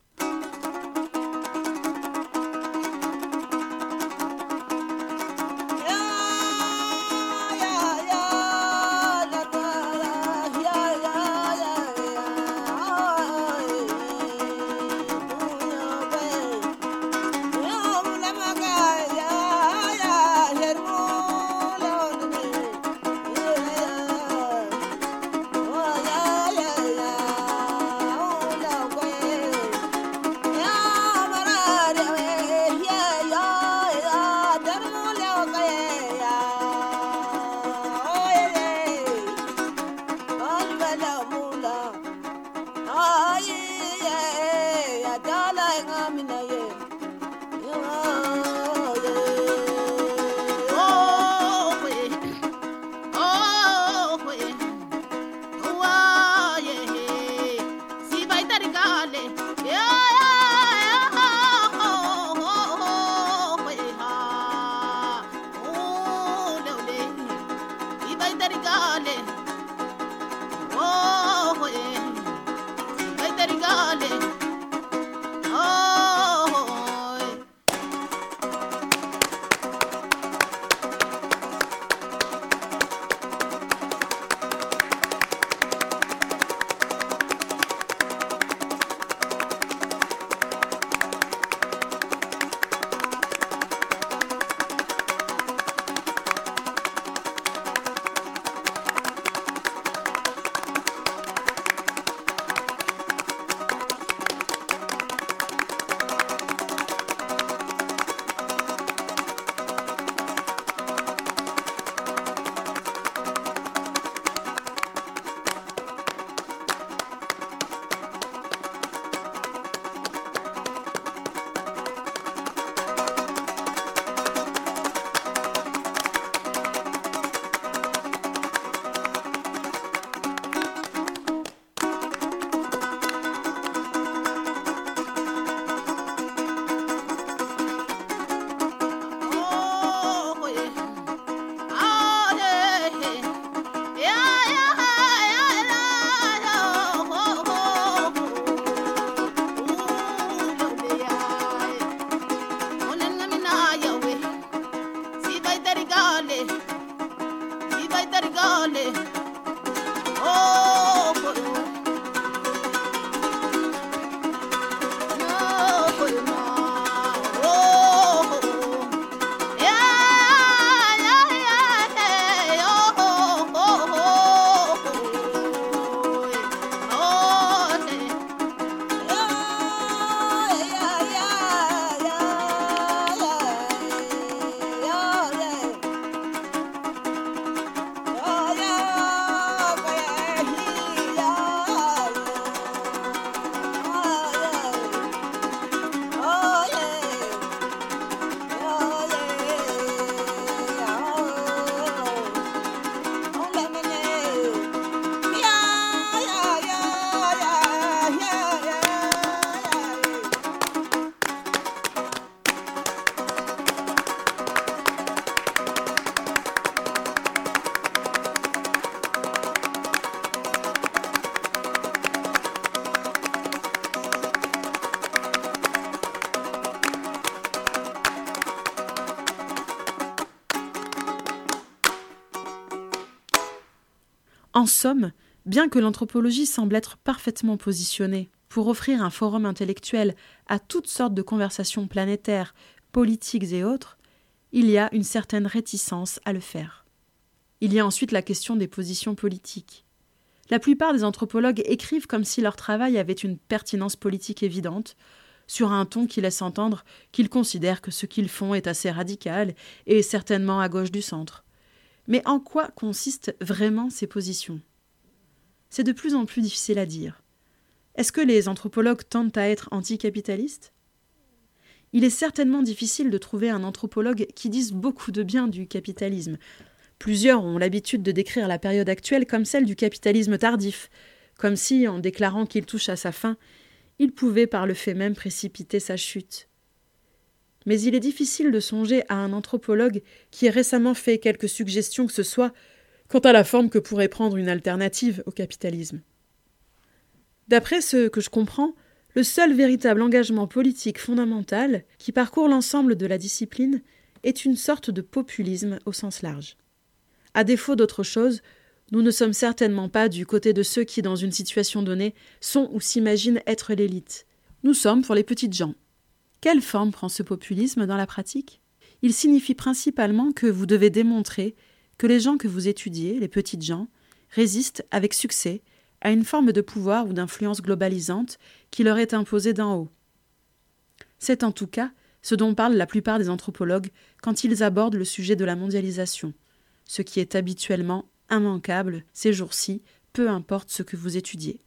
En somme, bien que l'anthropologie semble être parfaitement positionnée pour offrir un forum intellectuel à toutes sortes de conversations planétaires, politiques et autres, il y a une certaine réticence à le faire. Il y a ensuite la question des positions politiques. La plupart des anthropologues écrivent comme si leur travail avait une pertinence politique évidente, sur un ton qui laisse entendre qu'ils considèrent que ce qu'ils font est assez radical et certainement à gauche du centre. Mais en quoi consistent vraiment ces positions? C'est de plus en plus difficile à dire. Est-ce que les anthropologues tentent à être anticapitalistes? Il est certainement difficile de trouver un anthropologue qui dise beaucoup de bien du capitalisme. Plusieurs ont l'habitude de décrire la période actuelle comme celle du capitalisme tardif, comme si, en déclarant qu'il touche à sa fin, il pouvait par le fait même précipiter sa chute. Mais il est difficile de songer à un anthropologue qui ait récemment fait quelques suggestions que ce soit quant à la forme que pourrait prendre une alternative au capitalisme. D'après ce que je comprends, le seul véritable engagement politique fondamental qui parcourt l'ensemble de la discipline est une sorte de populisme au sens large. À défaut d'autre chose, nous ne sommes certainement pas du côté de ceux qui, dans une situation donnée, sont ou s'imaginent être l'élite. Nous sommes pour les petites gens. Quelle forme prend ce populisme dans la pratique? Il signifie principalement que vous devez démontrer que les gens que vous étudiez, les petites gens, résistent avec succès à une forme de pouvoir ou d'influence globalisante qui leur est imposée d'en haut. C'est en tout cas ce dont parlent la plupart des anthropologues quand ils abordent le sujet de la mondialisation, ce qui est habituellement immanquable ces jours-ci, peu importe ce que vous étudiez.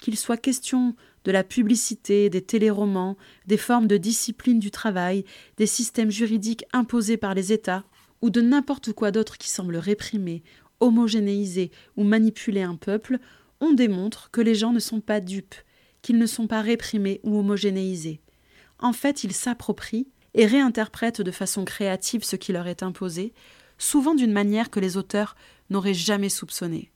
Qu'il soit question de la publicité, des téléromans, des formes de discipline du travail, des systèmes juridiques imposés par les États, ou de n'importe quoi d'autre qui semble réprimer, homogénéiser ou manipuler un peuple, on démontre que les gens ne sont pas dupes, qu'ils ne sont pas réprimés ou homogénéisés. En fait, ils s'approprient et réinterprètent de façon créative ce qui leur est imposé, souvent d'une manière que les auteurs n'aurait jamais soupçonné.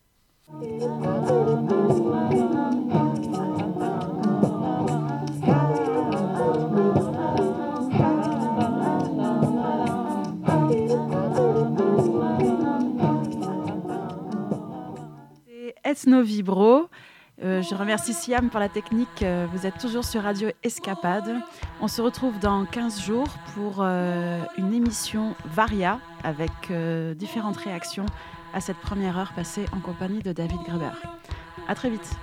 Ethno Vibro. Euh, je remercie Siam pour la technique. Euh, vous êtes toujours sur Radio Escapade. On se retrouve dans 15 jours pour euh, une émission Varia avec différentes réactions à cette première heure passée en compagnie de David Greber. À très vite.